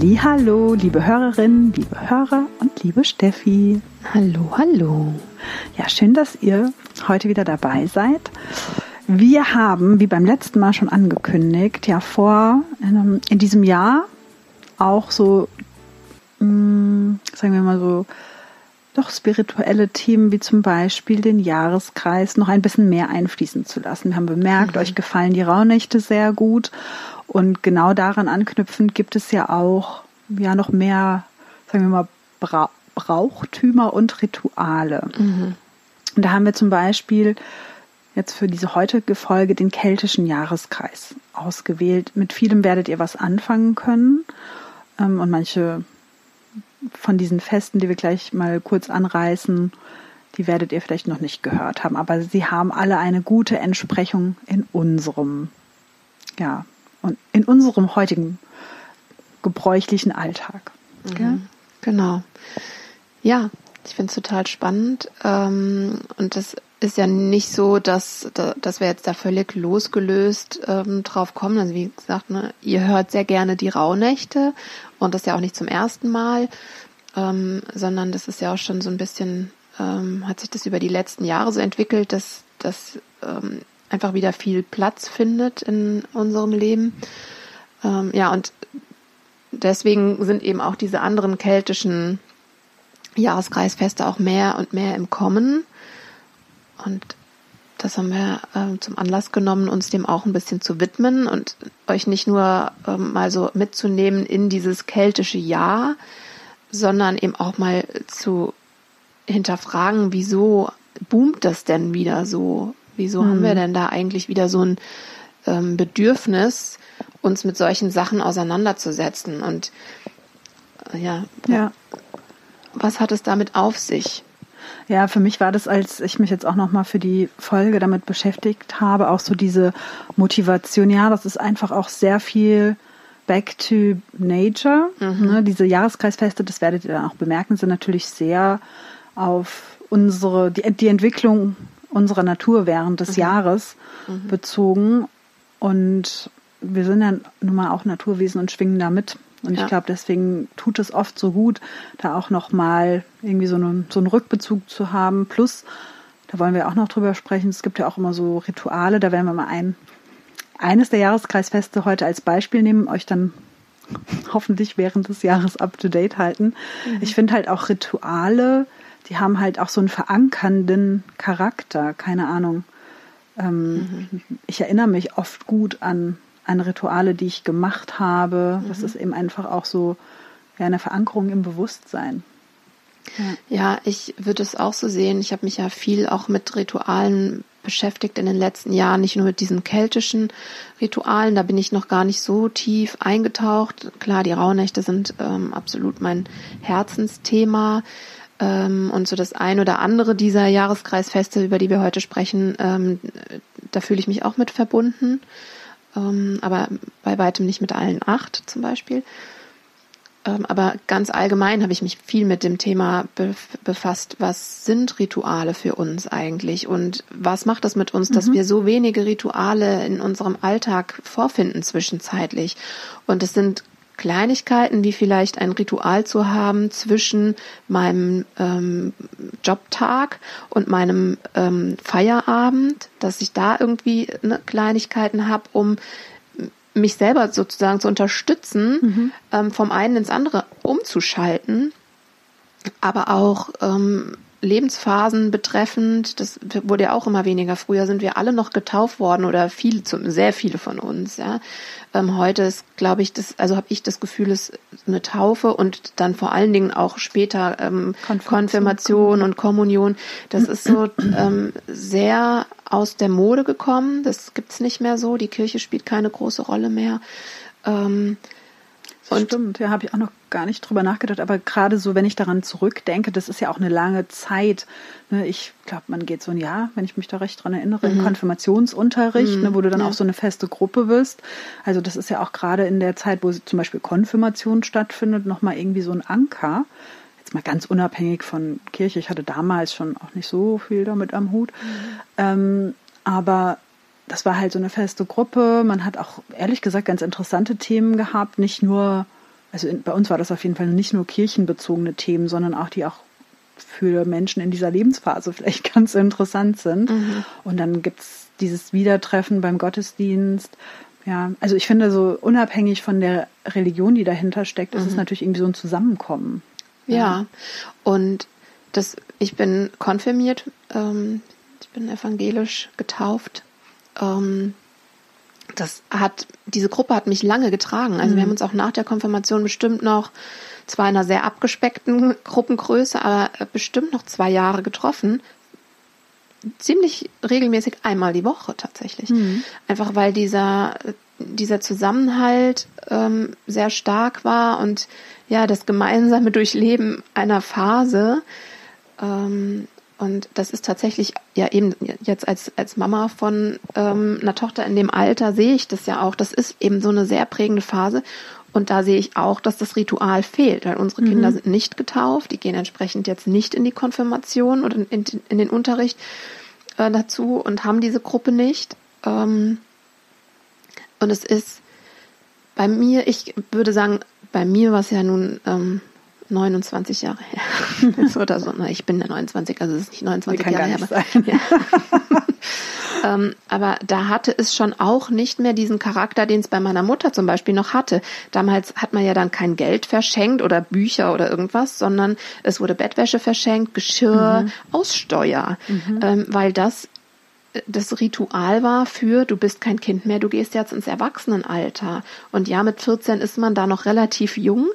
Hallo, liebe Hörerinnen, liebe Hörer und liebe Steffi. Hallo, hallo. Ja, schön, dass ihr heute wieder dabei seid. Wir haben, wie beim letzten Mal schon angekündigt, ja vor in, in diesem Jahr auch so, mm, sagen wir mal so, doch spirituelle Themen wie zum Beispiel den Jahreskreis noch ein bisschen mehr einfließen zu lassen. Wir haben bemerkt, mhm. euch gefallen die Rauhnächte sehr gut und genau daran anknüpfend gibt es ja auch ja noch mehr, sagen wir mal, Bra Brauchtümer und Rituale. Mhm. Und da haben wir zum Beispiel jetzt für diese heutige Folge den keltischen Jahreskreis ausgewählt. Mit vielem werdet ihr was anfangen können. Ähm, und manche von diesen Festen, die wir gleich mal kurz anreißen, die werdet ihr vielleicht noch nicht gehört haben. Aber sie haben alle eine gute Entsprechung in unserem, ja, und in unserem heutigen gebräuchlichen Alltag. Mhm. Genau. Ja, ich finde es total spannend. Ähm, und das ist ja nicht so, dass, dass wir jetzt da völlig losgelöst ähm, drauf kommen. Also wie gesagt, ne, ihr hört sehr gerne die Rauhnächte und das ja auch nicht zum ersten Mal, ähm, sondern das ist ja auch schon so ein bisschen, ähm, hat sich das über die letzten Jahre so entwickelt, dass das ähm, einfach wieder viel Platz findet in unserem Leben. Ähm, ja, und deswegen sind eben auch diese anderen keltischen Jahreskreisfeste auch mehr und mehr im Kommen. Und das haben wir ähm, zum Anlass genommen, uns dem auch ein bisschen zu widmen und euch nicht nur ähm, mal so mitzunehmen in dieses keltische Jahr, sondern eben auch mal zu hinterfragen, wieso boomt das denn wieder so? Wieso hm. haben wir hm. denn da eigentlich wieder so ein ähm, Bedürfnis, uns mit solchen Sachen auseinanderzusetzen. Und äh, ja, ja, was hat es damit auf sich? Ja, für mich war das, als ich mich jetzt auch nochmal für die Folge damit beschäftigt habe, auch so diese Motivation. Ja, das ist einfach auch sehr viel Back to Nature. Mhm. Ne, diese Jahreskreisfeste, das werdet ihr dann auch bemerken, sind natürlich sehr auf unsere, die, die Entwicklung unserer Natur während des mhm. Jahres mhm. bezogen. Und wir sind ja nun mal auch Naturwesen und schwingen da mit. Und ja. ich glaube, deswegen tut es oft so gut, da auch nochmal irgendwie so einen, so einen Rückbezug zu haben. Plus, da wollen wir auch noch drüber sprechen, es gibt ja auch immer so Rituale, da werden wir mal ein, eines der Jahreskreisfeste heute als Beispiel nehmen, euch dann hoffentlich während des Jahres up to date halten. Mhm. Ich finde halt auch Rituale, die haben halt auch so einen verankernden Charakter, keine Ahnung. Ähm, mhm. Ich erinnere mich oft gut an an Rituale, die ich gemacht habe. Mhm. Das ist eben einfach auch so ja, eine Verankerung im Bewusstsein. Ja, ja ich würde es auch so sehen. Ich habe mich ja viel auch mit Ritualen beschäftigt in den letzten Jahren, nicht nur mit diesen keltischen Ritualen, da bin ich noch gar nicht so tief eingetaucht. Klar, die Rauhnächte sind ähm, absolut mein Herzensthema. Ähm, und so das ein oder andere dieser Jahreskreisfeste, über die wir heute sprechen, ähm, da fühle ich mich auch mit verbunden ähm, aber bei weitem nicht mit allen acht zum Beispiel. Aber ganz allgemein habe ich mich viel mit dem Thema befasst, was sind Rituale für uns eigentlich und was macht das mit uns, dass mhm. wir so wenige Rituale in unserem Alltag vorfinden zwischenzeitlich. Und es sind Kleinigkeiten wie vielleicht ein Ritual zu haben zwischen meinem ähm, Jobtag und meinem ähm, Feierabend, dass ich da irgendwie ne, Kleinigkeiten habe, um mich selber sozusagen zu unterstützen, mhm. ähm, vom einen ins andere umzuschalten, aber auch ähm, Lebensphasen betreffend, das wurde ja auch immer weniger. Früher sind wir alle noch getauft worden oder viele, sehr viele von uns. Ja. Ähm, heute ist, glaube ich, das, also habe ich das Gefühl, es ist eine Taufe und dann vor allen Dingen auch später ähm, Konfirmation, Konfirmation und Kommunion. Das ist so ähm, sehr aus der Mode gekommen. Das gibt's nicht mehr so. Die Kirche spielt keine große Rolle mehr. Ähm, Und Stimmt, ja, habe ich auch noch gar nicht drüber nachgedacht. Aber gerade so, wenn ich daran zurückdenke, das ist ja auch eine lange Zeit. Ne, ich glaube, man geht so ein Jahr, wenn ich mich da recht dran erinnere, mhm. in Konfirmationsunterricht, mhm. ne, wo du dann ja. auch so eine feste Gruppe wirst. Also das ist ja auch gerade in der Zeit, wo zum Beispiel Konfirmation stattfindet, nochmal irgendwie so ein Anker. Jetzt mal ganz unabhängig von Kirche. Ich hatte damals schon auch nicht so viel damit am Hut. Mhm. Ähm, aber das war halt so eine feste Gruppe. Man hat auch ehrlich gesagt ganz interessante Themen gehabt. Nicht nur, also in, bei uns war das auf jeden Fall nicht nur kirchenbezogene Themen, sondern auch die auch für Menschen in dieser Lebensphase vielleicht ganz interessant sind. Mhm. Und dann gibt es dieses Wiedertreffen beim Gottesdienst. Ja, also ich finde, so unabhängig von der Religion, die dahinter steckt, mhm. ist es mhm. natürlich irgendwie so ein Zusammenkommen. Ja, ja. und das, ich bin konfirmiert, ähm, ich bin evangelisch getauft ähm, das hat, diese Gruppe hat mich lange getragen. Also mhm. wir haben uns auch nach der Konfirmation bestimmt noch, zwar in einer sehr abgespeckten Gruppengröße, aber bestimmt noch zwei Jahre getroffen. Ziemlich regelmäßig einmal die Woche tatsächlich. Mhm. Einfach weil dieser, dieser Zusammenhalt ähm, sehr stark war und ja, das gemeinsame Durchleben einer Phase ähm, und das ist tatsächlich ja eben jetzt als, als Mama von ähm, einer Tochter in dem Alter sehe ich das ja auch. Das ist eben so eine sehr prägende Phase. Und da sehe ich auch, dass das Ritual fehlt, weil unsere mhm. Kinder sind nicht getauft, die gehen entsprechend jetzt nicht in die Konfirmation oder in, in den Unterricht äh, dazu und haben diese Gruppe nicht. Ähm, und es ist bei mir, ich würde sagen, bei mir war es ja nun ähm, 29 Jahre her ist oder so. Ich bin der 29, also es ist nicht 29 Jahre her. Aber, ja. ähm, aber da hatte es schon auch nicht mehr diesen Charakter, den es bei meiner Mutter zum Beispiel noch hatte. Damals hat man ja dann kein Geld verschenkt oder Bücher oder irgendwas, sondern es wurde Bettwäsche verschenkt, Geschirr, mhm. Aussteuer, mhm. ähm, weil das äh, das Ritual war für, du bist kein Kind mehr, du gehst jetzt ins Erwachsenenalter. Und ja, mit 14 ist man da noch relativ jung.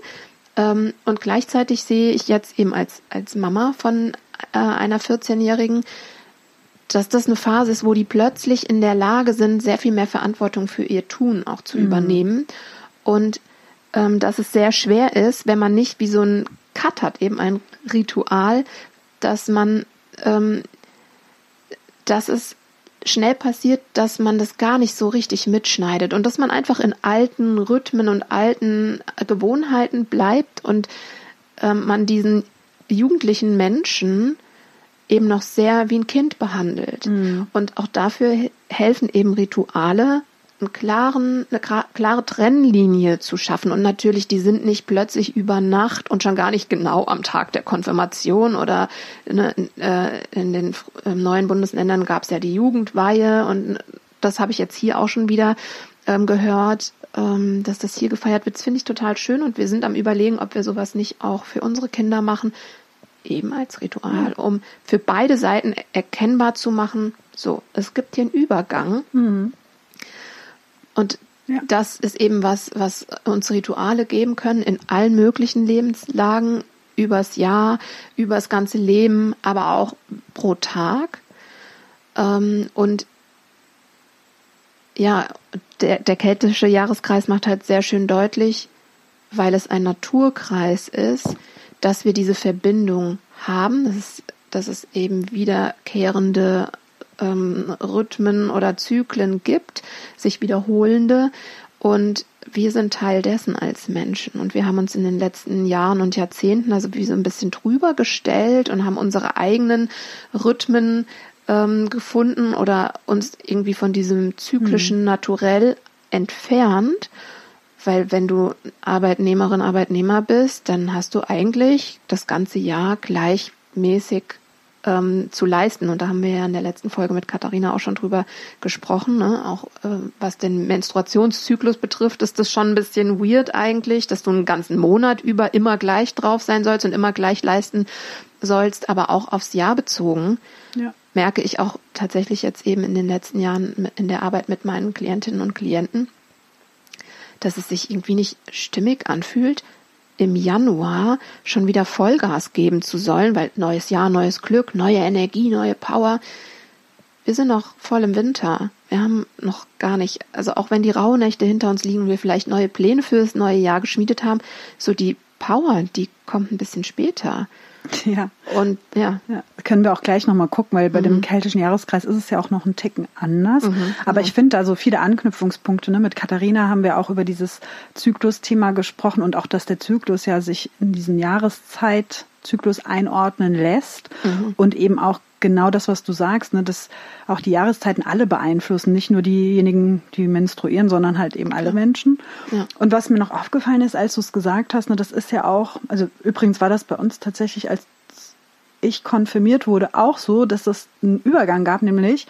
Ähm, und gleichzeitig sehe ich jetzt eben als, als Mama von äh, einer 14-Jährigen, dass das eine Phase ist, wo die plötzlich in der Lage sind, sehr viel mehr Verantwortung für ihr Tun auch zu mhm. übernehmen. Und ähm, dass es sehr schwer ist, wenn man nicht wie so ein Cut hat, eben ein Ritual, dass man, ähm, dass es schnell passiert, dass man das gar nicht so richtig mitschneidet und dass man einfach in alten Rhythmen und alten Gewohnheiten bleibt und ähm, man diesen jugendlichen Menschen eben noch sehr wie ein Kind behandelt. Mhm. Und auch dafür helfen eben Rituale, einen klaren, eine klare Trennlinie zu schaffen. Und natürlich, die sind nicht plötzlich über Nacht und schon gar nicht genau am Tag der Konfirmation oder ne, äh, in den neuen Bundesländern gab es ja die Jugendweihe und das habe ich jetzt hier auch schon wieder ähm, gehört, ähm, dass das hier gefeiert wird. Das finde ich total schön und wir sind am überlegen, ob wir sowas nicht auch für unsere Kinder machen, eben als Ritual, um für beide Seiten erkennbar zu machen, so, es gibt hier einen Übergang. Mhm und ja. das ist eben was, was uns Rituale geben können in allen möglichen Lebenslagen, übers Jahr, übers ganze Leben, aber auch pro Tag. Ähm, und ja, der, der keltische Jahreskreis macht halt sehr schön deutlich, weil es ein Naturkreis ist, dass wir diese Verbindung haben. Das ist, dass es eben wiederkehrende ähm, Rhythmen oder Zyklen gibt, sich wiederholende. Und wir sind Teil dessen als Menschen. Und wir haben uns in den letzten Jahren und Jahrzehnten also wie so ein bisschen drüber gestellt und haben unsere eigenen Rhythmen ähm, gefunden oder uns irgendwie von diesem zyklischen mhm. Naturell entfernt. Weil wenn du Arbeitnehmerin, Arbeitnehmer bist, dann hast du eigentlich das ganze Jahr gleichmäßig ähm, zu leisten. Und da haben wir ja in der letzten Folge mit Katharina auch schon drüber gesprochen. Ne? Auch äh, was den Menstruationszyklus betrifft, ist das schon ein bisschen weird eigentlich, dass du einen ganzen Monat über immer gleich drauf sein sollst und immer gleich leisten sollst, aber auch aufs Jahr bezogen. Ja. Merke ich auch tatsächlich jetzt eben in den letzten Jahren in der Arbeit mit meinen Klientinnen und Klienten, dass es sich irgendwie nicht stimmig anfühlt, im Januar schon wieder Vollgas geben zu sollen, weil neues Jahr, neues Glück, neue Energie, neue Power. Wir sind noch voll im Winter. wir haben noch gar nicht, also auch wenn die Rauhnächte hinter uns liegen und wir vielleicht neue Pläne für das neue Jahr geschmiedet haben, so die Power, die kommt ein bisschen später. Ja. Und ja. ja. Können wir auch gleich nochmal gucken, weil bei mhm. dem keltischen Jahreskreis ist es ja auch noch ein Ticken anders. Mhm, Aber genau. ich finde da so viele Anknüpfungspunkte. Ne? Mit Katharina haben wir auch über dieses Zyklus-Thema gesprochen und auch, dass der Zyklus ja sich in diesen Jahreszeitzyklus einordnen lässt mhm. und eben auch genau das, was du sagst, ne, dass auch die Jahreszeiten alle beeinflussen, nicht nur diejenigen, die menstruieren, sondern halt eben alle Menschen. Ja. Und was mir noch aufgefallen ist, als du es gesagt hast, ne, das ist ja auch, also übrigens war das bei uns tatsächlich, als ich konfirmiert wurde, auch so, dass es einen Übergang gab, nämlich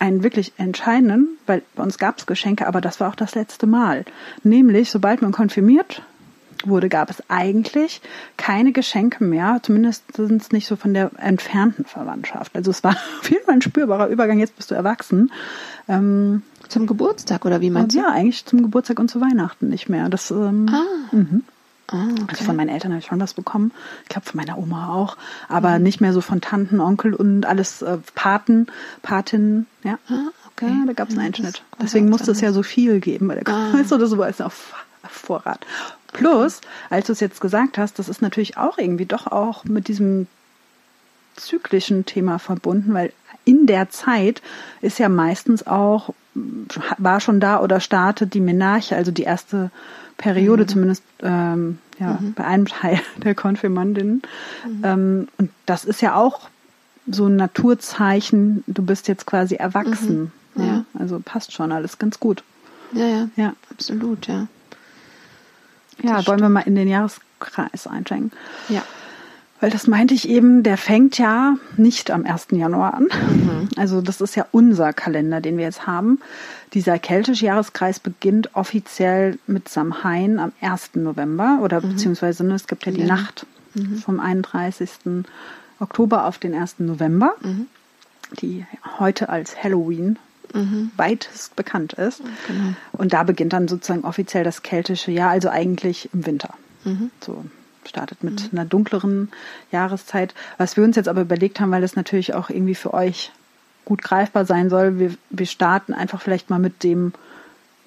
einen wirklich entscheidenden, weil bei uns gab es Geschenke, aber das war auch das letzte Mal. Nämlich, sobald man konfirmiert wurde, gab es eigentlich keine Geschenke mehr, zumindest sind es nicht so von der entfernten Verwandtschaft. Also es war auf jeden Fall ein spürbarer Übergang, jetzt bist du erwachsen. Ähm, zum Geburtstag oder wie meinst du? Ja, eigentlich zum Geburtstag und zu Weihnachten nicht mehr. Das, ähm, ah. Mhm. Ah, okay. Also von meinen Eltern habe ich schon was bekommen. Ich glaube von meiner Oma auch. Aber mhm. nicht mehr so von Tanten, Onkel und alles äh, Paten, Patinnen. Ja. Ah, okay. Ja, da gab es einen Einschnitt. Deswegen musste es ja so viel geben, weil der ah. oder so ist auf Vorrat. Plus, als du es jetzt gesagt hast, das ist natürlich auch irgendwie doch auch mit diesem zyklischen Thema verbunden, weil in der Zeit ist ja meistens auch, war schon da oder startet die Menarche, also die erste Periode, mhm. zumindest ähm, ja, mhm. bei einem Teil der Konfirmandinnen. Mhm. Ähm, und das ist ja auch so ein Naturzeichen, du bist jetzt quasi erwachsen. Mhm. Ja. ja. Also passt schon alles ganz gut. Ja, ja, ja. absolut, ja. Ja, wollen wir mal in den Jahreskreis einsteigen. Ja. Weil das meinte ich eben, der fängt ja nicht am 1. Januar an. Mhm. Also das ist ja unser Kalender, den wir jetzt haben. Dieser keltische Jahreskreis beginnt offiziell mit Samhain am 1. November oder mhm. beziehungsweise ne, es gibt ja die ja. Nacht mhm. vom 31. Oktober auf den 1. November, mhm. die heute als Halloween mhm. weitest bekannt ist. Genau. Und da beginnt dann sozusagen offiziell das keltische Jahr, also eigentlich im Winter. Mhm. So startet mit mhm. einer dunkleren Jahreszeit. Was wir uns jetzt aber überlegt haben, weil das natürlich auch irgendwie für euch gut greifbar sein soll, wir, wir starten einfach vielleicht mal mit dem,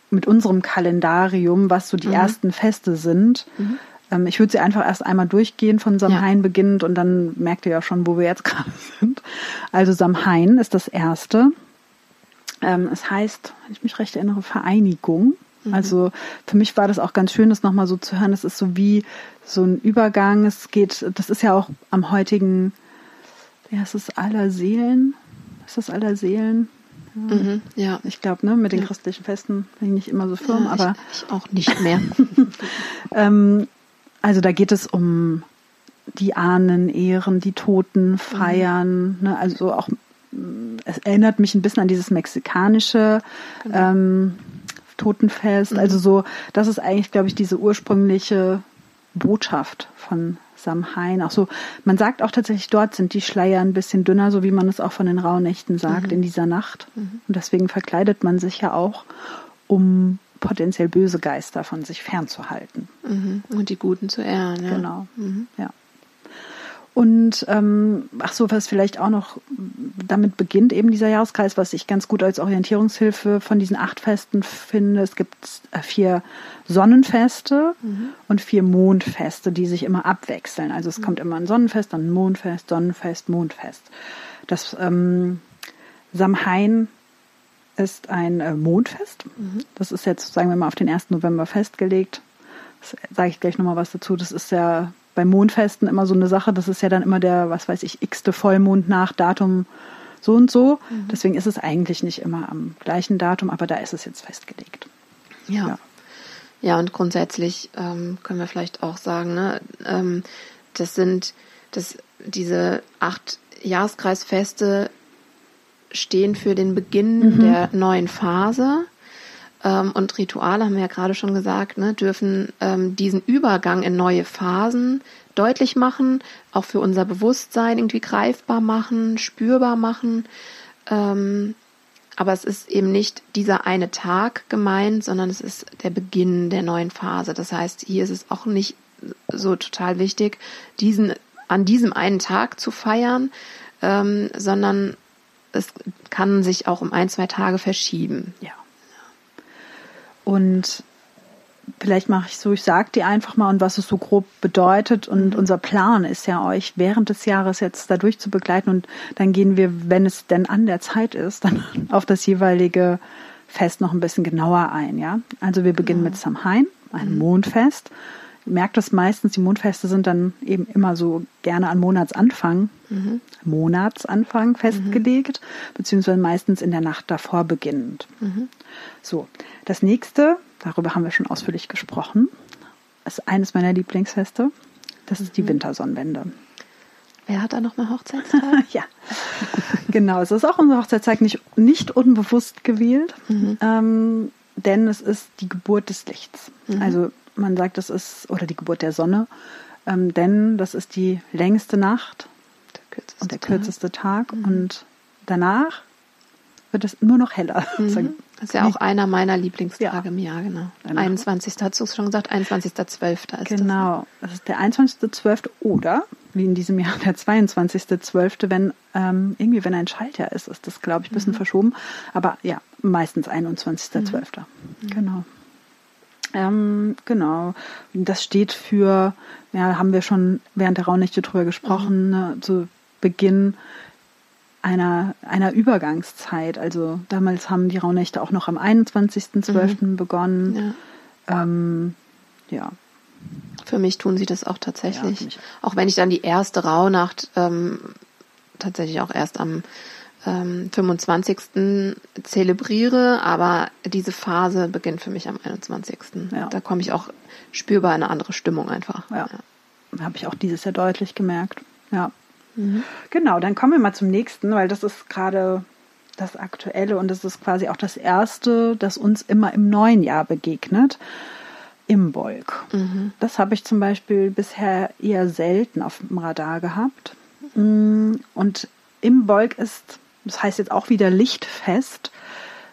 mit unserem Kalendarium, was so die mhm. ersten Feste sind. Mhm. Ähm, ich würde sie einfach erst einmal durchgehen von Samhain ja. beginnend und dann merkt ihr ja schon, wo wir jetzt gerade sind. Also Samhain ist das erste. Ähm, es heißt, wenn ich mich recht erinnere, Vereinigung. Mhm. Also für mich war das auch ganz schön, das nochmal so zu hören. Es ist so wie so ein Übergang. Es geht, das ist ja auch am heutigen, ja, es ist aller Seelen. Ist das aller Seelen? Ja, mhm, ja. ich glaube, ne, mit den ja. christlichen Festen bin ich nicht immer so firm, ja, aber ich, ich, auch nicht mehr. ähm, also da geht es um die Ahnen ehren, die Toten feiern, mhm. ne, also auch es erinnert mich ein bisschen an dieses mexikanische genau. ähm, Totenfest. Mhm. Also so, das ist eigentlich, glaube ich, diese ursprüngliche Botschaft von Samhain. Auch so, man sagt auch tatsächlich, dort sind die Schleier ein bisschen dünner, so wie man es auch von den Rauhnächten sagt, mhm. in dieser Nacht. Mhm. Und deswegen verkleidet man sich ja auch, um potenziell böse Geister von sich fernzuhalten. Mhm. Und die Guten zu ehren. Ja. Genau. Mhm. Ja. Und ähm, ach so, was vielleicht auch noch damit beginnt, eben dieser Jahreskreis, was ich ganz gut als Orientierungshilfe von diesen acht Festen finde. Es gibt äh, vier Sonnenfeste mhm. und vier Mondfeste, die sich immer abwechseln. Also es mhm. kommt immer ein Sonnenfest, dann ein Mondfest, Sonnenfest, Mondfest. Das ähm, Samhain ist ein äh, Mondfest. Mhm. Das ist jetzt, sagen wir mal, auf den 1. November festgelegt. Das sage ich gleich nochmal was dazu. Das ist ja bei Mondfesten immer so eine Sache, das ist ja dann immer der, was weiß ich, x-te Vollmond nach Datum so und so. Mhm. Deswegen ist es eigentlich nicht immer am gleichen Datum, aber da ist es jetzt festgelegt. Ja. Ja, ja und grundsätzlich ähm, können wir vielleicht auch sagen, ne, ähm, das sind das, diese acht Jahreskreisfeste stehen für den Beginn mhm. der neuen Phase. Ähm, und Rituale, haben wir ja gerade schon gesagt, ne, dürfen ähm, diesen Übergang in neue Phasen deutlich machen, auch für unser Bewusstsein irgendwie greifbar machen, spürbar machen. Ähm, aber es ist eben nicht dieser eine Tag gemeint, sondern es ist der Beginn der neuen Phase. Das heißt, hier ist es auch nicht so total wichtig, diesen an diesem einen Tag zu feiern, ähm, sondern es kann sich auch um ein, zwei Tage verschieben. Ja. Und vielleicht mache ich so, ich sage dir einfach mal und was es so grob bedeutet. Und mhm. unser Plan ist ja, euch während des Jahres jetzt dadurch zu begleiten. Und dann gehen wir, wenn es denn an der Zeit ist, dann auf das jeweilige Fest noch ein bisschen genauer ein. Ja, also wir beginnen mhm. mit Samhain, ein mhm. Mondfest. Merkt das meistens, die Mondfeste sind dann eben immer so gerne an Monatsanfang, mhm. Monatsanfang festgelegt, mhm. beziehungsweise meistens in der Nacht davor beginnend. Mhm. So, das nächste, darüber haben wir schon ausführlich gesprochen, ist eines meiner Lieblingsfeste. Das ist die mhm. Wintersonnenwende. Wer hat da nochmal Hochzeitstag? ja, genau. Es ist auch unser Hochzeitstag nicht, nicht unbewusst gewählt, mhm. ähm, denn es ist die Geburt des Lichts. Mhm. Also man sagt, es ist, oder die Geburt der Sonne, ähm, denn das ist die längste Nacht der und der kürzeste Tag. Tag. Mhm. Und danach wird es nur noch heller. Mhm. Das ist ja auch einer meiner Lieblingstage ja. im Jahr, genau. Danach. 21. hast du es schon gesagt, 21.12. ist Genau, das, das ist der 21.12. oder, wie in diesem Jahr, der 22.12., wenn ähm, irgendwie, wenn ein Schaltjahr ist, ist das, glaube ich, ein bisschen mhm. verschoben. Aber ja, meistens 21.12. Mhm. Genau. Ähm, genau. Das steht für, ja, haben wir schon während der Rauhnächte drüber gesprochen, mhm. ne, zu Beginn einer, einer Übergangszeit. Also damals haben die Rauhnächte auch noch am 21.12. Mhm. begonnen. Ja. Ähm, ja. Für mich tun sie das auch tatsächlich. Ja, auch wenn ich dann die erste Rauhnacht ähm, tatsächlich auch erst am ähm, 25. zelebriere, aber diese Phase beginnt für mich am 21. Ja. Da komme ich auch spürbar in eine andere Stimmung einfach. Ja. ja. Habe ich auch dieses Jahr deutlich gemerkt. Ja. Mhm. Genau, dann kommen wir mal zum nächsten, weil das ist gerade das Aktuelle und das ist quasi auch das Erste, das uns immer im neuen Jahr begegnet. Imbolg. Mhm. Das habe ich zum Beispiel bisher eher selten auf dem Radar gehabt. Mm, und Imbolg ist, das heißt jetzt auch wieder Lichtfest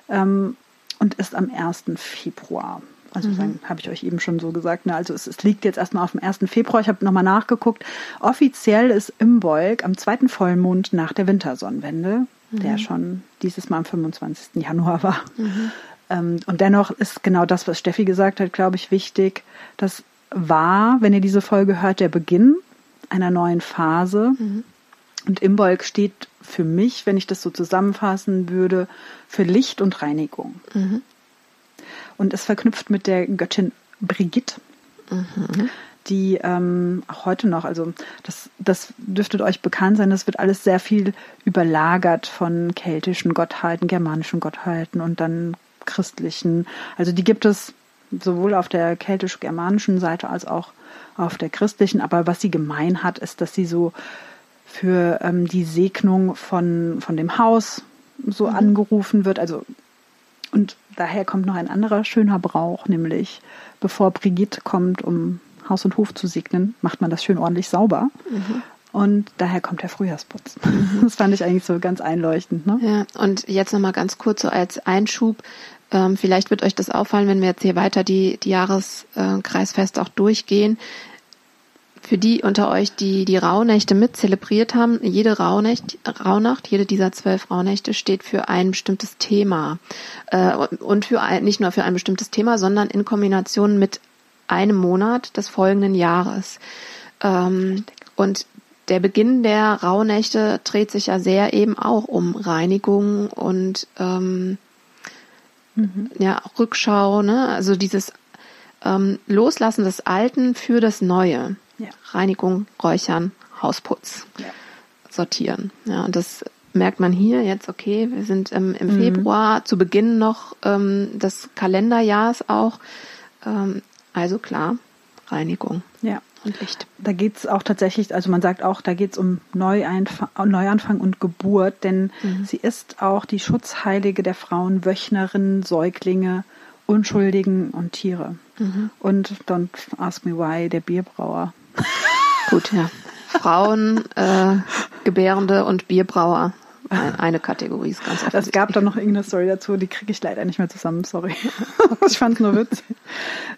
ähm, und ist am 1. Februar. Also mhm. habe ich euch eben schon so gesagt. Ne? Also es, es, liegt jetzt erstmal auf dem 1. Februar. Ich habe nochmal nachgeguckt. Offiziell ist Imbolg am zweiten Vollmond nach der Wintersonnenwende, mhm. der schon dieses Mal am 25. Januar war. Mhm. Ähm, und dennoch ist genau das, was Steffi gesagt hat, glaube ich, wichtig. Das war, wenn ihr diese Folge hört, der Beginn einer neuen Phase. Und Imbolg steht für mich, wenn ich das so zusammenfassen würde, für Licht und Reinigung. Mhm und ist verknüpft mit der Göttin Brigitte. Mhm. Die ähm, auch heute noch, also das, das dürfte euch bekannt sein, das wird alles sehr viel überlagert von keltischen Gottheiten, germanischen Gottheiten und dann christlichen. Also die gibt es sowohl auf der keltisch-germanischen Seite als auch auf der christlichen. Aber was sie gemein hat, ist, dass sie so für ähm, die Segnung von, von dem Haus so mhm. angerufen wird. Also und daher kommt noch ein anderer schöner Brauch, nämlich bevor Brigitte kommt, um Haus und Hof zu segnen, macht man das schön ordentlich sauber. Mhm. Und daher kommt der Frühjahrsputz. Mhm. Das fand ich eigentlich so ganz einleuchtend. Ne? Ja, und jetzt nochmal ganz kurz so als Einschub. Ähm, vielleicht wird euch das auffallen, wenn wir jetzt hier weiter die, die Jahreskreisfeste auch durchgehen für die unter euch, die die Rauhnächte mit zelebriert haben, jede Rauhnacht, Rauhnacht, jede dieser zwölf Rauhnächte steht für ein bestimmtes Thema äh, und für ein, nicht nur für ein bestimmtes Thema, sondern in Kombination mit einem Monat des folgenden Jahres. Ähm, und der Beginn der Rauhnächte dreht sich ja sehr eben auch um Reinigung und ähm, mhm. ja Rückschau, ne? Also dieses ähm, Loslassen des Alten für das Neue. Ja. Reinigung, Räuchern, Hausputz, ja. sortieren. Ja, und das merkt man hier jetzt, okay, wir sind ähm, im mhm. Februar, zu Beginn noch ähm, des Kalenderjahrs auch. Ähm, also klar, Reinigung. Ja. Und Licht. Da geht es auch tatsächlich, also man sagt auch, da geht es um Neueinfang, Neuanfang und Geburt, denn mhm. sie ist auch die Schutzheilige der Frauen, Wöchnerinnen, Säuglinge, Unschuldigen und Tiere. Mhm. Und Don't Ask Me Why, der Bierbrauer. Gut, ja. Frauen, äh, Gebärende und Bierbrauer. Eine Kategorie ist ganz Es gab da noch irgendeine Story dazu, die kriege ich leider nicht mehr zusammen, sorry. ich fand es nur witzig.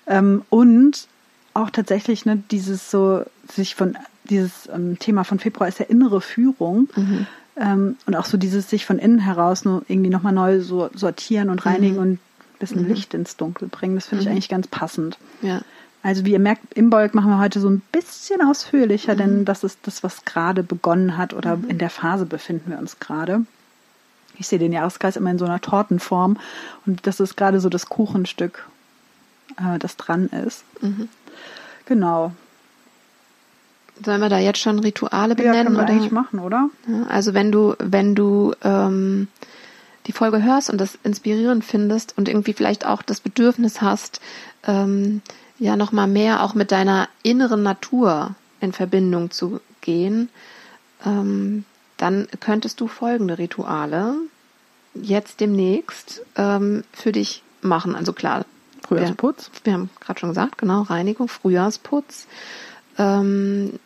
Ähm, und auch tatsächlich ne, dieses so, sich von, dieses ähm, Thema von Februar ist ja innere Führung. Mhm. Ähm, und auch so dieses sich von innen heraus nur irgendwie nochmal neu so sortieren und reinigen Mhm. und ein bisschen Licht ins Dunkel bringen. Das finde ich eigentlich ganz passend. Ja. Also wie ihr merkt, im Bolk machen wir heute so ein bisschen Mhm. ausführlicher, denn das ist das, was gerade begonnen hat oder in der Phase befinden wir uns gerade. Ich sehe den Jahreskreis immer in so einer Tortenform und das ist gerade so das Kuchenstück, äh, das dran ist. Mhm. Genau. Sollen wir da jetzt schon Rituale Ja, benennen? können wir oder? eigentlich machen, oder? Ja, Also wenn du, wenn du ähm, die Folge hörst und das inspirierend findest und irgendwie vielleicht auch das Bedürfnis hast, ähm, ja nochmal mehr auch mit deiner inneren Natur in Verbindung zu gehen, ähm, dann könntest du folgende Rituale jetzt demnächst ähm, für dich machen. Also klar, Frühjahrsputz. wir haben gerade schon gesagt, genau, Reinigung, Frühjahrsputz, ähm,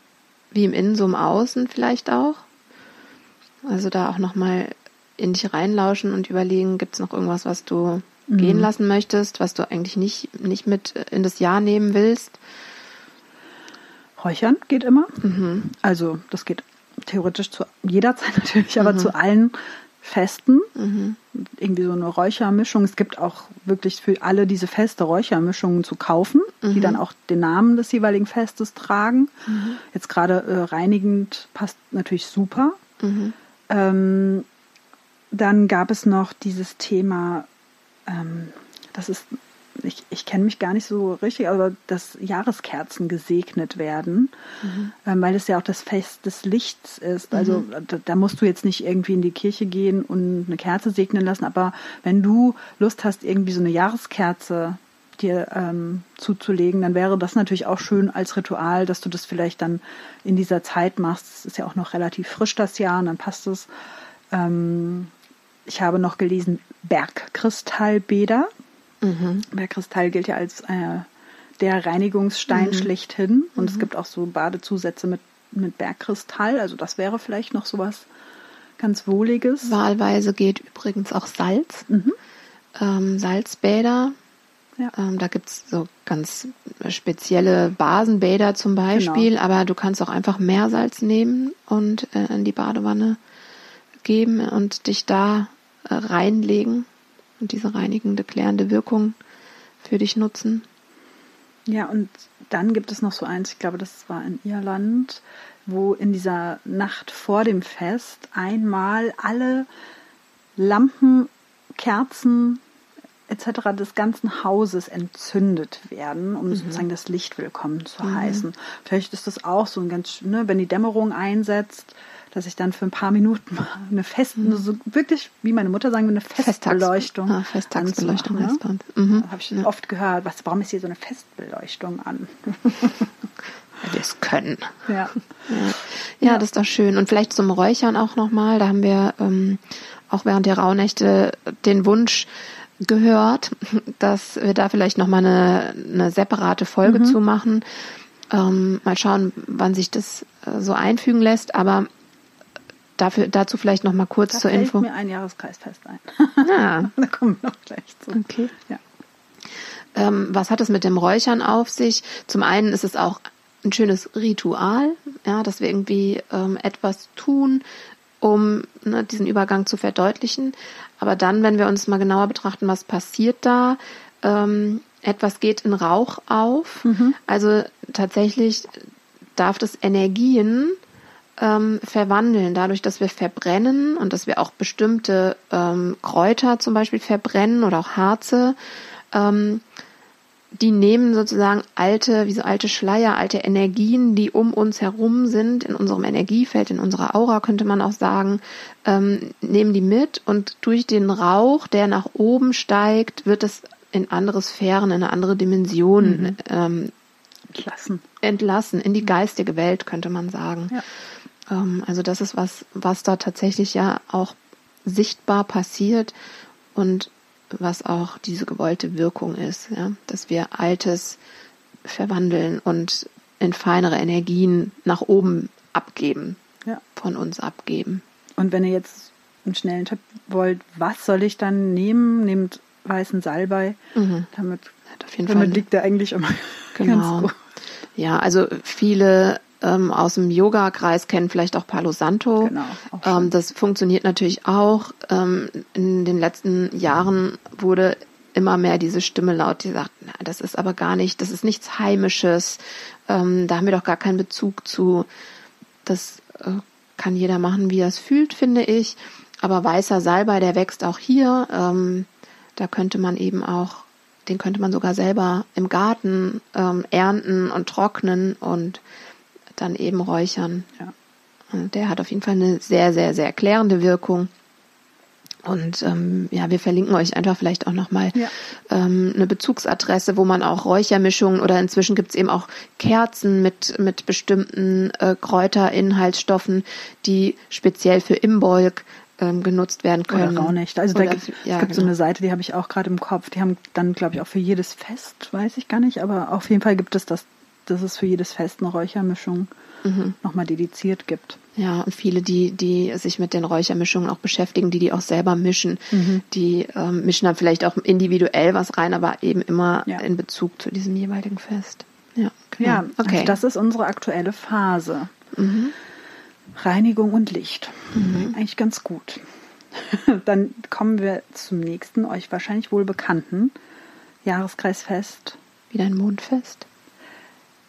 wie im Innen, so im Außen vielleicht auch. Also da auch nochmal in dich reinlauschen und überlegen, gibt es noch irgendwas, was du gehen lassen möchtest, was du eigentlich nicht, nicht mit in das Jahr nehmen willst. Räuchern geht immer. Mhm. Also das geht theoretisch zu jeder Zeit natürlich, Mhm. aber zu allen Festen. Irgendwie so eine Räuchermischung. Es gibt auch wirklich für alle diese feste Räuchermischungen zu kaufen, Mhm. die dann auch den Namen des jeweiligen Festes tragen. Jetzt gerade äh, reinigend passt natürlich super. Mhm. Ähm, dann gab es noch dieses Thema, ähm, das ist, ich, ich kenne mich gar nicht so richtig, aber dass Jahreskerzen gesegnet werden, ähm, weil es ja auch das Fest des Lichts ist. Also da, da musst du jetzt nicht irgendwie in die Kirche gehen und eine Kerze segnen lassen, aber wenn du Lust hast, irgendwie so eine Jahreskerze dir ähm, zuzulegen, dann wäre das natürlich auch schön als Ritual, dass du das vielleicht dann in dieser Zeit machst. Es ist ja auch noch relativ frisch das Jahr und dann passt es. Ähm, ich habe noch gelesen Bergkristallbäder. Bergkristall gilt ja als äh, der Reinigungsstein schlechthin und es gibt auch so Badezusätze mit, mit Bergkristall. Also das wäre vielleicht noch sowas ganz Wohliges. Wahlweise geht übrigens auch Salz. Ähm, Salzbäder. Ja. Ähm, da gibt's so ganz spezielle Basenbäder zum Beispiel, aber du kannst auch einfach Meersalz nehmen und äh, in die Badewanne geben und dich da reinlegen und diese reinigende, klärende Wirkung für dich nutzen. Ja, und dann gibt es noch so eins, ich glaube, das war in Irland, wo in dieser Nacht vor dem Fest einmal alle Lampen, Kerzen etc. des ganzen Hauses entzündet werden, um sozusagen das Licht willkommen zu heißen. Vielleicht ist das auch so ein ganz, ne, wenn die Dämmerung einsetzt, dass ich dann für ein paar Minuten mal eine fest, so wirklich, wie meine Mutter sagen würde, eine Festbeleuchtung. Ah, Festtagsbeleuchtung heißt bei uns. Mhm. Habe ich oft gehört, was, warum ist hier so eine Festbeleuchtung an? Weil wir es können. ja. Ja, das ist doch schön. Und vielleicht zum Räuchern auch nochmal. Da haben wir ähm, auch während der Rauhnächte den Wunsch gehört, dass wir da vielleicht nochmal eine, eine separate Folge Mhm. zu machen. Ähm, mal schauen, wann sich das äh, so einfügen lässt. Aber dafür, dazu vielleicht nochmal kurz Da zur fällt Info. mir ein Jahreskreisfest ein. Ah, da kommen wir noch gleich zu. okay. Ja. Ähm, was hat es mit dem Räuchern auf sich? Zum einen ist es auch ein schönes Ritual, ja, dass wir irgendwie ähm, etwas tun, um ne, diesen Übergang zu verdeutlichen. Aber dann, wenn wir uns mal genauer betrachten, was passiert da, ähm, etwas geht in Rauch auf. Also tatsächlich darf das Energien ähm, verwandeln, dadurch, dass wir verbrennen und dass wir auch bestimmte ähm, Kräuter zum Beispiel verbrennen oder auch Harze, ähm, die nehmen sozusagen alte, wie so alte Schleier, alte Energien, die um uns herum sind, in unserem Energiefeld, in unserer Aura könnte man auch sagen, ähm, nehmen die mit und durch den Rauch, der nach oben steigt, wird es in andere Sphären, in eine andere Dimension ähm, Entlassen. entlassen, in die geistige Welt, könnte man sagen. Ja. Ähm, also das ist was, was da tatsächlich ja auch sichtbar passiert und was auch diese gewollte Wirkung ist, ja, dass wir Altes verwandeln und in feinere Energien nach oben abgeben, Ja. von uns abgeben. Und wenn ihr jetzt einen schnellen Tipp wollt, was soll ich dann nehmen? Nehmt weißen Salbei. Damit, jeden damit Fall liegt er eigentlich immer Genau. ganz gut. Ja, also viele ähm, aus dem Yoga-Kreis kennen vielleicht auch Palo Santo. Genau, auch ähm, das funktioniert natürlich auch. Ähm, in den letzten Jahren wurde immer mehr diese Stimme laut, die sagt, na, das ist aber gar nicht, das ist nichts Heimisches, ähm, da haben wir doch gar keinen Bezug zu. Das äh, kann jeder machen, wie er es fühlt, finde ich. Aber weißer Salbei, der wächst auch hier. Ähm, da könnte man eben auch, den könnte man sogar selber im Garten ähm, ernten und trocknen und dann eben räuchern. Ja. Und der hat auf jeden Fall eine sehr, sehr, sehr klärende Wirkung. Und ähm, ja, wir verlinken euch einfach vielleicht auch nochmal Ja. ähm, eine Bezugsadresse, wo man auch Räuchermischungen oder inzwischen gibt's eben auch Kerzen mit, mit bestimmten äh, Kräuterinhaltsstoffen, die speziell für Imbolg ähm, genutzt werden können. Oder Rauhnächte. Also da Oder- gibt, ja, es gibt so genau. eine Seite, die habe ich auch gerade im Kopf. Die haben dann, glaube ich, auch für jedes Fest, weiß ich gar nicht, aber auf jeden Fall gibt es das, dass es für jedes Fest eine Räuchermischung Mhm. nochmal dediziert gibt. Ja, und viele, die, die sich mit den Räuchermischungen auch beschäftigen, die die auch selber mischen, Mhm. die ähm, mischen dann vielleicht auch individuell was rein, aber eben immer Ja. in Bezug zu diesem jeweiligen Fest. Ja, genau. Ja, okay. also das ist unsere aktuelle Phase. mhm. Reinigung und Licht. Mhm. Eigentlich ganz gut. Dann kommen wir zum nächsten, euch wahrscheinlich wohl bekannten Jahreskreisfest. Wieder ein Mondfest.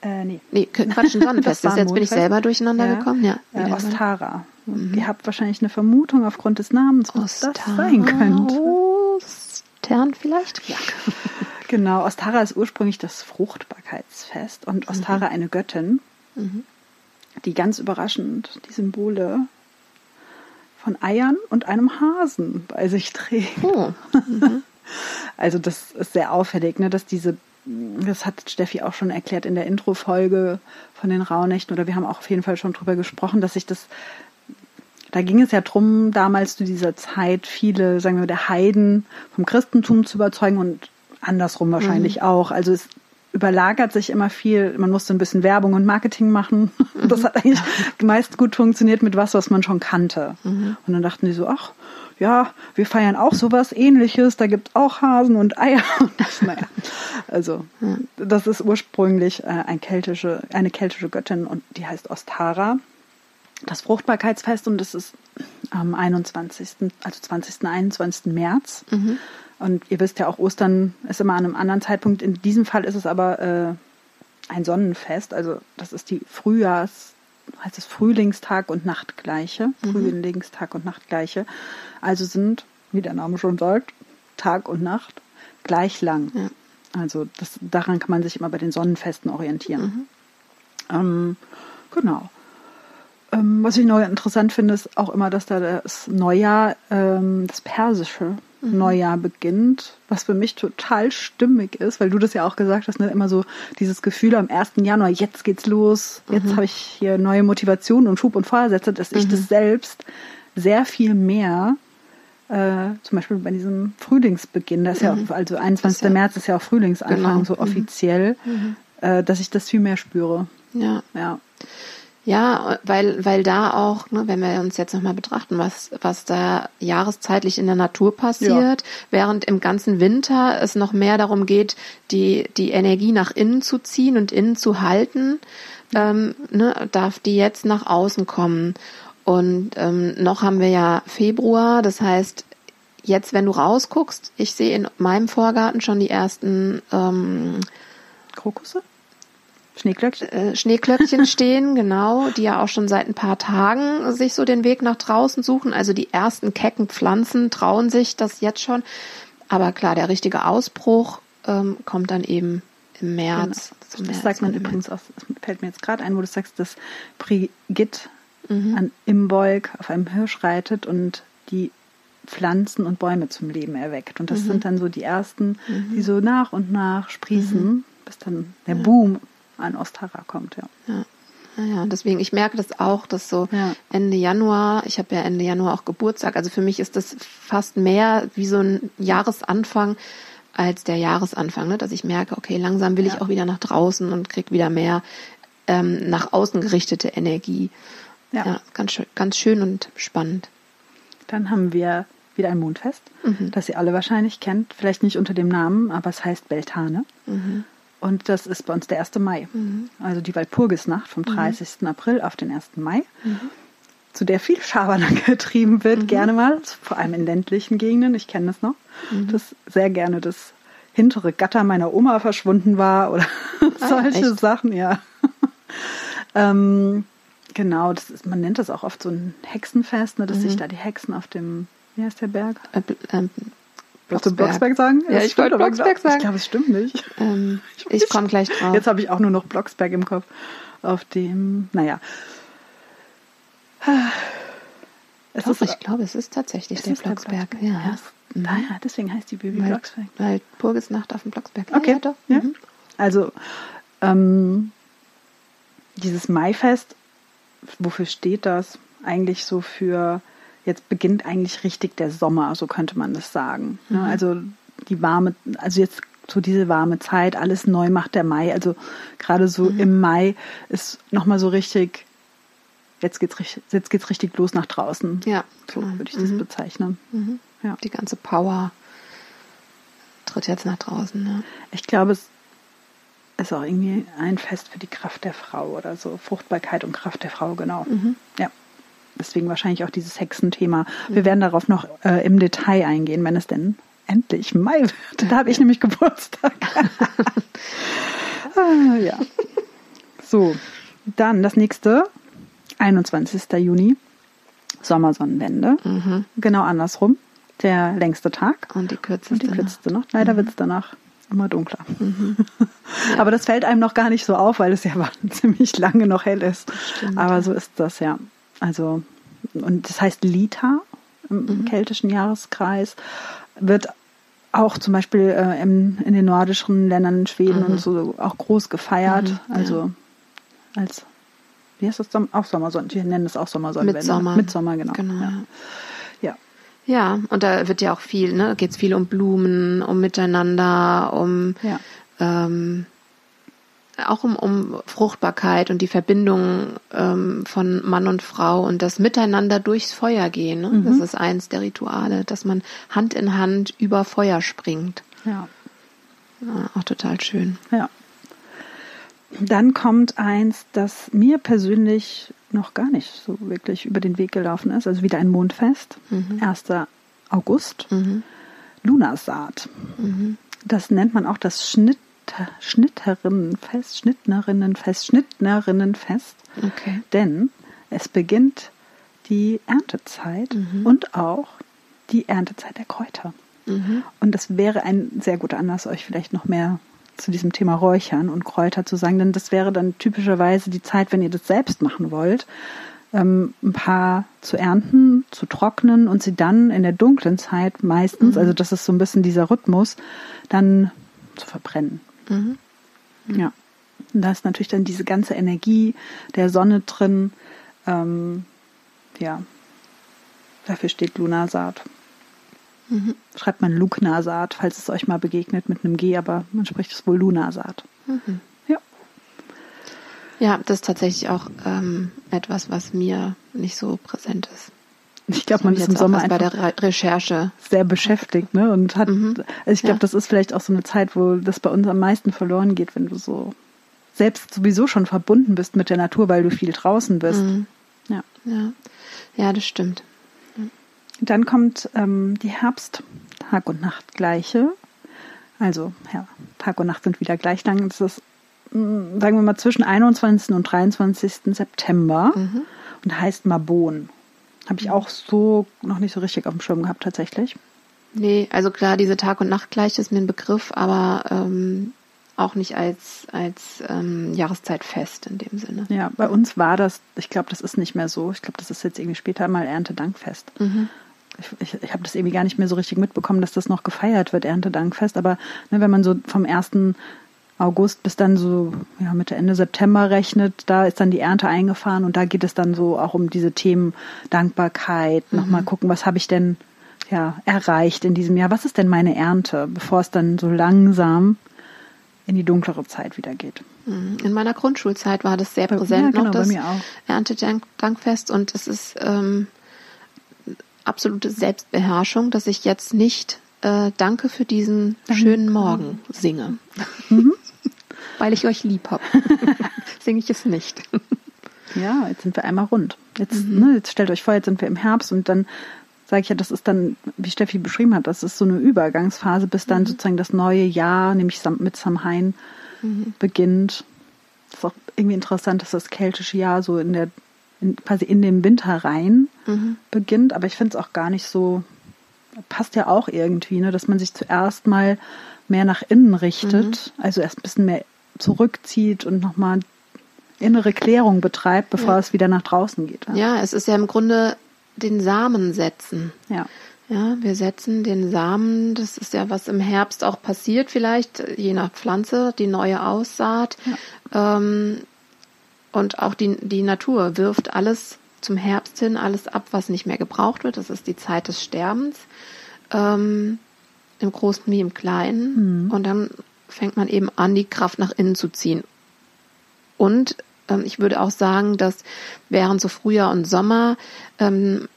Äh, nee. Nee, Quatsch, ein Sonnenfest. Jetzt bin ich selber durcheinander Ja. gekommen. Ja, Äh, Ostara. Ihr habt wahrscheinlich eine Vermutung aufgrund des Namens, was das sein könnte. Ostern vielleicht? Ja. Genau, Ostara ist ursprünglich das Fruchtbarkeitsfest und Ostara eine Göttin, die ganz überraschend die Symbole von Eiern und einem Hasen bei sich trägt. Oh, Also das ist sehr auffällig, ne, dass diese, das hat Steffi auch schon erklärt in der Intro-Folge von den Rauhnächten oder wir haben auch auf jeden Fall schon drüber gesprochen, dass sich das, da ging es ja drum, damals zu dieser Zeit viele, sagen wir, der Heiden vom Christentum zu überzeugen und andersrum wahrscheinlich auch. Also es überlagert sich immer viel, man musste ein bisschen Werbung und Marketing machen. Das hat eigentlich meist gut funktioniert mit was, was man schon kannte. Und dann dachten die so, ach, ja, wir feiern auch sowas ähnliches, da gibt auch Hasen und Eier. Naja, also das ist ursprünglich äh, ein keltische, eine keltische Göttin und die heißt Ostara. Das Fruchtbarkeitsfest und das ist am 21., also 20., 21. März. Und ihr wisst ja auch, Ostern ist immer an einem anderen Zeitpunkt. In diesem Fall ist es aber äh, ein Sonnenfest. Also das ist die Frühjahrs, heißt es Frühlingstag und Nachtgleiche. Frühlingstag und Nachtgleiche. Also sind, wie der Name schon sagt, Tag und Nacht gleich lang. Ja. Also das, daran kann man sich immer bei den Sonnenfesten orientieren. Ähm, genau. Ähm, was ich neu interessant finde, ist auch immer, dass da das Neujahr, ähm, das persische Neujahr beginnt, was für mich total stimmig ist, weil du das ja auch gesagt hast, ne? immer so dieses Gefühl am 1. Januar, jetzt geht's los, jetzt habe ich hier neue Motivation und Schub und Vorsätze, dass ich das selbst sehr viel mehr äh, zum Beispiel bei diesem Frühlingsbeginn, das ist ja, also 21. ja- März ist ja auch Frühlingsanfang, Genau. so offiziell, äh, dass ich das viel mehr spüre. Ja. Ja. Ja, weil, weil da auch, ne, wenn wir uns jetzt nochmal betrachten, was, was da jahreszeitlich in der Natur passiert, während im ganzen Winter es noch mehr darum geht, die, die Energie nach innen zu ziehen und innen zu halten, ähm, ne, darf die jetzt nach außen kommen. Und ähm, noch haben wir ja Februar, das heißt, jetzt, wenn du rausguckst, ich sehe in meinem Vorgarten schon die ersten ähm, Krokusse? Schneeglöckchen? äh, Schneeklöckchen stehen, genau, die ja auch schon seit ein paar Tagen sich so den Weg nach draußen suchen. Also die ersten kecken Pflanzen trauen sich das jetzt schon. Aber klar, der richtige Ausbruch ähm, kommt dann eben im März. zum Das März, sagt man übrigens auch, das fällt mir jetzt gerade ein, wo du sagst, dass Brigitte Mhm. an Imbolg auf einem Hirsch reitet und die Pflanzen und Bäume zum Leben erweckt. Und das Mhm. sind dann so die ersten, die so nach und nach sprießen, bis dann der Boom an Ostara kommt. Ja. Ja. Naja, deswegen, ich merke das auch, dass so Ja. Ende Januar, ich habe ja Ende Januar auch Geburtstag, also für mich ist das fast mehr wie so ein Jahresanfang als der Jahresanfang, ne? dass ich merke, okay, langsam will ich Ja. auch wieder nach draußen und krieg wieder mehr ähm, nach außen gerichtete Energie. Ja. Ja, ganz, schön, ganz schön und spannend. Dann haben wir wieder ein Mondfest, Mhm. das ihr alle wahrscheinlich kennt. Vielleicht nicht unter dem Namen, aber es heißt Beltane. Mhm. Und das ist bei uns der 1. Mai. Mhm. Also die Walpurgisnacht vom 30. April auf den 1. Mai, zu der viel Schabernack getrieben wird, gerne mal, vor allem in ländlichen Gegenden. Ich kenne das noch, dass sehr gerne das hintere Gatter meiner Oma verschwunden war oder Ah, solche echt? Sachen, ja. ähm, genau, das ist, man nennt das auch oft so ein Hexenfest, ne, dass sich da die Hexen auf dem, wie heißt der Berg? Äh, ähm, Willst du Blocksberg. Sagen? Ja, Das ich wollte Blocksberg sagen. Ich glaube, es stimmt nicht. ähm, ich komme gleich drauf. Jetzt habe ich auch nur noch Blocksberg im Kopf. Auf dem, naja. Es Doch, ist, ich glaube, es ist tatsächlich es der ist Blocksberg. Blocksberg. Ja. es- Naja, deswegen heißt die Baby Weil, Blocksberg. weil Purgisnacht auf dem Blocksberg. Ja, Okay. Ja, doch. Ja. Mhm. Also, ähm, dieses Maifest, wofür steht das? Eigentlich so für, jetzt beginnt eigentlich richtig der Sommer, so könnte man das sagen. Ne? Also die warme, also jetzt so diese warme Zeit, alles neu macht der Mai. Also gerade so im Mai ist nochmal so richtig, jetzt geht's, richtig- jetzt geht's richtig los nach draußen. Ja, So genau. würde ich das Mhm. bezeichnen. Mhm. Ja. Die ganze Power tritt jetzt nach draußen. Ne? Ich glaube, es ist auch irgendwie ein Fest für die Kraft der Frau oder so. Fruchtbarkeit und Kraft der Frau, genau. Ja. Deswegen wahrscheinlich auch dieses Hexenthema. Wir werden darauf noch äh, im Detail eingehen, wenn es denn endlich Mai wird. Da habe ich nämlich Geburtstag. ah, ja. So, dann das nächste, 21. Juni, Sommersonnenwende. Genau andersrum. Der längste Tag. Und die kürzeste. Und die kürzeste Nacht. Leider wird es danach immer dunkler. Aber das fällt einem noch gar nicht so auf, weil es ja ziemlich lange noch hell ist. Stimmt, Aber ja. so ist das ja. Also, und das heißt Lita im Mhm. keltischen Jahreskreis wird auch zum Beispiel äh, im, in den nordischen Ländern, in Schweden und so auch groß gefeiert. Mhm, ja. Also als, wie heißt das? Auch Sommersonnen. Wir nennen es auch Sommersonnenwende. Mitsommer. Mitsommer, genau. Genau, Ja. ja. ja. Ja, und da wird ja auch viel, ne? Geht es viel um Blumen, um Miteinander, um Ja. ähm, auch um, um Fruchtbarkeit und die Verbindung ähm, von Mann und Frau und das Miteinander durchs Feuer gehen. Ne? Das ist eins der Rituale, dass man Hand in Hand über Feuer springt. ja. Ja, auch total schön. Ja. Dann kommt eins, das mir persönlich noch gar nicht so wirklich über den Weg gelaufen ist. Also wieder ein Mondfest. 1. August. Mhm. Lunasaat. Das nennt man auch das Schnitt, Schnitterinnenfest, Schnittnerinnenfest, Schnittnerinnenfest. Okay. Denn es beginnt die Erntezeit und auch die Erntezeit der Kräuter. Mhm. Und das wäre ein sehr guter Anlass, euch vielleicht noch mehr zu diesem Thema Räuchern und Kräuter zu sagen, denn das wäre dann typischerweise die Zeit, wenn ihr das selbst machen wollt, ähm, ein paar zu ernten, zu trocknen und sie dann in der dunklen Zeit meistens, also das ist so ein bisschen dieser Rhythmus, dann zu verbrennen. Mhm. Ja. Und da ist natürlich dann diese ganze Energie der Sonne drin. Ähm, ja, dafür steht Lunasaat. Mhm. Schreibt man Lugnasaat, falls es euch mal begegnet mit einem G, aber man spricht es wohl Lunasaat. Mhm. Ja. Ja, das ist tatsächlich auch ähm, etwas, was mir nicht so präsent ist. Ich glaube, man ist im Sommer bei der Re Recherche. sehr beschäftigt, ne? Und hat, Mhm. also ich glaube, Ja. das ist vielleicht auch so eine Zeit, wo das bei uns am meisten verloren geht, wenn du so selbst sowieso schon verbunden bist mit der Natur, weil du viel draußen bist. Mhm. Ja. Ja. ja, das stimmt. Dann kommt ähm, die Herbst, Tag und Nacht gleiche. Also ja, Tag und Nacht sind wieder gleich lang. Das ist, mh, sagen wir mal, zwischen 21. und 23. September Mhm. und heißt Mabon. Habe ich auch so noch nicht so richtig auf dem Schirm gehabt tatsächlich. Nee, also klar, diese Tag- und Nachtgleich ist mir ein Begriff, aber ähm, auch nicht als, als ähm, Jahreszeitfest in dem Sinne. Ja, bei uns war das, ich glaube, das ist nicht mehr so. Ich glaube, das ist jetzt irgendwie später mal Erntedankfest. Mhm. Ich, ich, ich habe das irgendwie gar nicht mehr so richtig mitbekommen, dass das noch gefeiert wird, Erntedankfest. Aber ne, wenn man so vom 1. August bis dann so ja, Mitte, Ende September rechnet, da ist dann die Ernte eingefahren und da geht es dann so auch um diese Themen Dankbarkeit, nochmal gucken, was habe ich denn ja, erreicht in diesem Jahr, was ist denn meine Ernte, bevor es dann so langsam in die dunklere Zeit wieder geht. Mhm. In meiner Grundschulzeit war das sehr präsent ja, genau, noch, das mir auch. Erntedankfest und es ist ähm, absolute Selbstbeherrschung, dass ich jetzt nicht äh, Danke für diesen schönen Morgen singe. Weil ich euch lieb habe. Singe ich es nicht. Ja, jetzt sind wir einmal rund. Jetzt, mhm. ne, jetzt stellt euch vor, jetzt sind wir im Herbst und dann sage ich ja, das ist dann, wie Steffi beschrieben hat, das ist so eine Übergangsphase, bis dann mhm. sozusagen das neue Jahr, nämlich mit Samhain, mhm. beginnt. Das ist auch irgendwie interessant, dass das keltische Jahr so in der, in, quasi in den Winter rein mhm. beginnt, aber ich finde es auch gar nicht so, passt ja auch irgendwie, ne, dass man sich zuerst mal mehr nach innen richtet, mhm. also erst ein bisschen mehr zurückzieht und nochmal innere Klärung betreibt, bevor ja. es wieder nach draußen geht. Ja. ja, es ist ja im Grunde den Samen setzen. Ja. Ja, wir setzen den Samen, das ist ja was im Herbst auch passiert vielleicht, je nach Pflanze, die neue Aussaat. Ja. Ähm, und auch die, die Natur wirft alles zum Herbst hin, alles ab, was nicht mehr gebraucht wird. Das ist die Zeit des Sterbens, ähm, im Großen wie im Kleinen. Mhm. Und dann fängt man eben an, die Kraft nach innen zu ziehen. Und ähm, ich würde auch sagen, dass während so Frühjahr und Sommer ähm,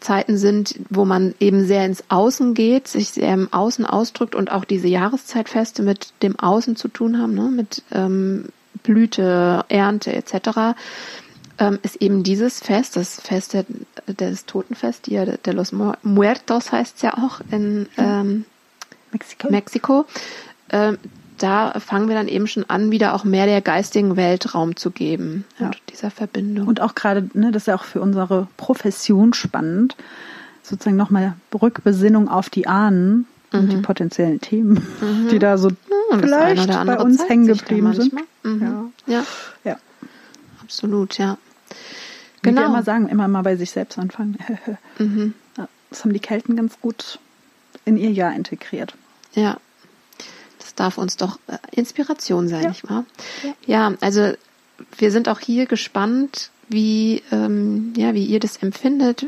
Zeiten sind, wo man eben sehr ins Außen geht, sich sehr im Außen ausdrückt und auch diese Jahreszeitfeste mit dem Außen zu tun haben, ne? mit ähm, Blüte, Ernte etc., ähm, ist eben dieses Fest, das Fest der, des Totenfest, die de los Muertos heißt es ja auch in ähm, Mexiko, Mexiko ähm, da fangen wir dann eben schon an, wieder auch mehr der geistigen Welt Raum zu geben ja. und dieser Verbindung. Und auch gerade, ne, das ist ja auch für unsere Profession spannend, sozusagen nochmal Rückbesinnung auf die Ahnen mhm. und die mhm. potenziellen Themen, mhm. die da so mhm, vielleicht bei uns hängen geblieben sind. Mhm. Ja. ja. ja. Absolut, ja. Genau. Wie wir immer sagen, immer mal bei sich selbst anfangen. mhm. Das haben die Kelten ganz gut in ihr Jahr integriert. Ja, darf uns doch äh, Inspiration sein, ja. nicht wahr? Ja. ja, also wir sind auch hier gespannt, wie, ähm, ja, wie ihr das empfindet.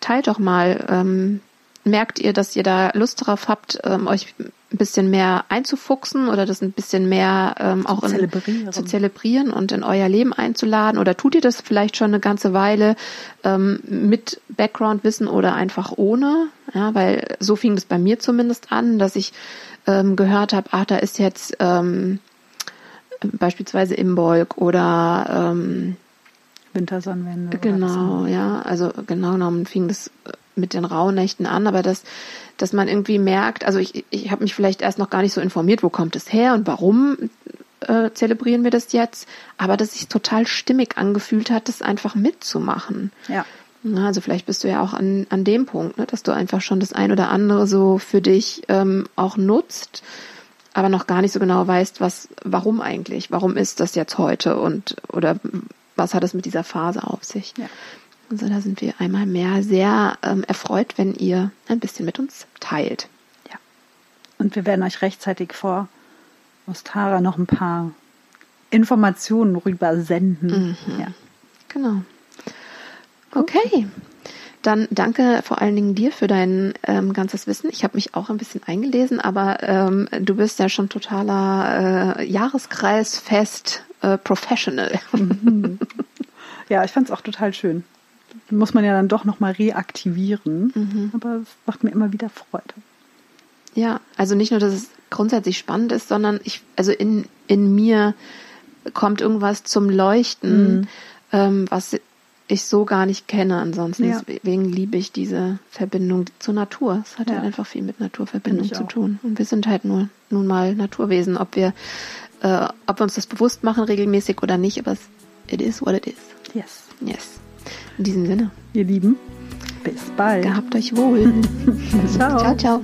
Teilt doch mal. Ähm, merkt ihr, dass ihr da Lust drauf habt, ähm, euch ein bisschen mehr einzufuchsen oder das ein bisschen mehr ähm, auch zu zelebrieren. zu zelebrieren und in euer Leben einzuladen? Oder tut ihr das vielleicht schon eine ganze Weile ähm, mit Background-Wissen oder einfach ohne? Ja, weil so fing das bei mir zumindest an, dass ich ähm, gehört habe, ach, da ist jetzt ähm, beispielsweise Imbolg oder ähm, Wintersonnenwende. Genau, ja. Also genau genommen fing das mit den Rauhnächten an, aber dass, dass man irgendwie merkt, also ich, ich habe mich vielleicht erst noch gar nicht so informiert, wo kommt es her und warum äh, zelebrieren wir das jetzt, aber dass sich total stimmig angefühlt hat, das einfach mitzumachen. Ja. Also vielleicht bist du ja auch an, an dem Punkt, ne, dass du einfach schon das ein oder andere so für dich ähm, auch nutzt, aber noch gar nicht so genau weißt, was, warum eigentlich, warum ist das jetzt heute und oder was hat es mit dieser Phase auf sich. Ja. Also da sind wir einmal mehr sehr ähm, erfreut, wenn ihr ein bisschen mit uns teilt. Ja. Und wir werden euch rechtzeitig vor Ostara noch ein paar Informationen rüber senden. Mhm. Ja. Genau. Okay. Dann danke vor allen Dingen dir für dein ähm, ganzes Wissen. Ich habe mich auch ein bisschen eingelesen, aber ähm, du bist ja schon totaler äh, Jahreskreisfest äh, Professional. Mhm. Ja, ich fand es auch total schön. Muss man ja dann doch nochmal reaktivieren. Mhm. Aber es macht mir immer wieder Freude. Ja, also nicht nur, dass es grundsätzlich spannend ist, sondern ich, also in, in mir kommt irgendwas zum Leuchten, mhm. ähm, was ich so gar nicht kenne. Ansonsten ja. deswegen liebe ich diese Verbindung zur Natur. Es hat ja. halt einfach viel mit Naturverbindung zu tun. Und wir sind halt nur nun mal Naturwesen, ob wir, äh, ob wir uns das bewusst machen regelmäßig oder nicht, aber es, it is what it is. Yes. Yes. In diesem Sinne. Ihr Lieben, bis bald. Gehabt euch wohl. ciao. Ciao, ciao.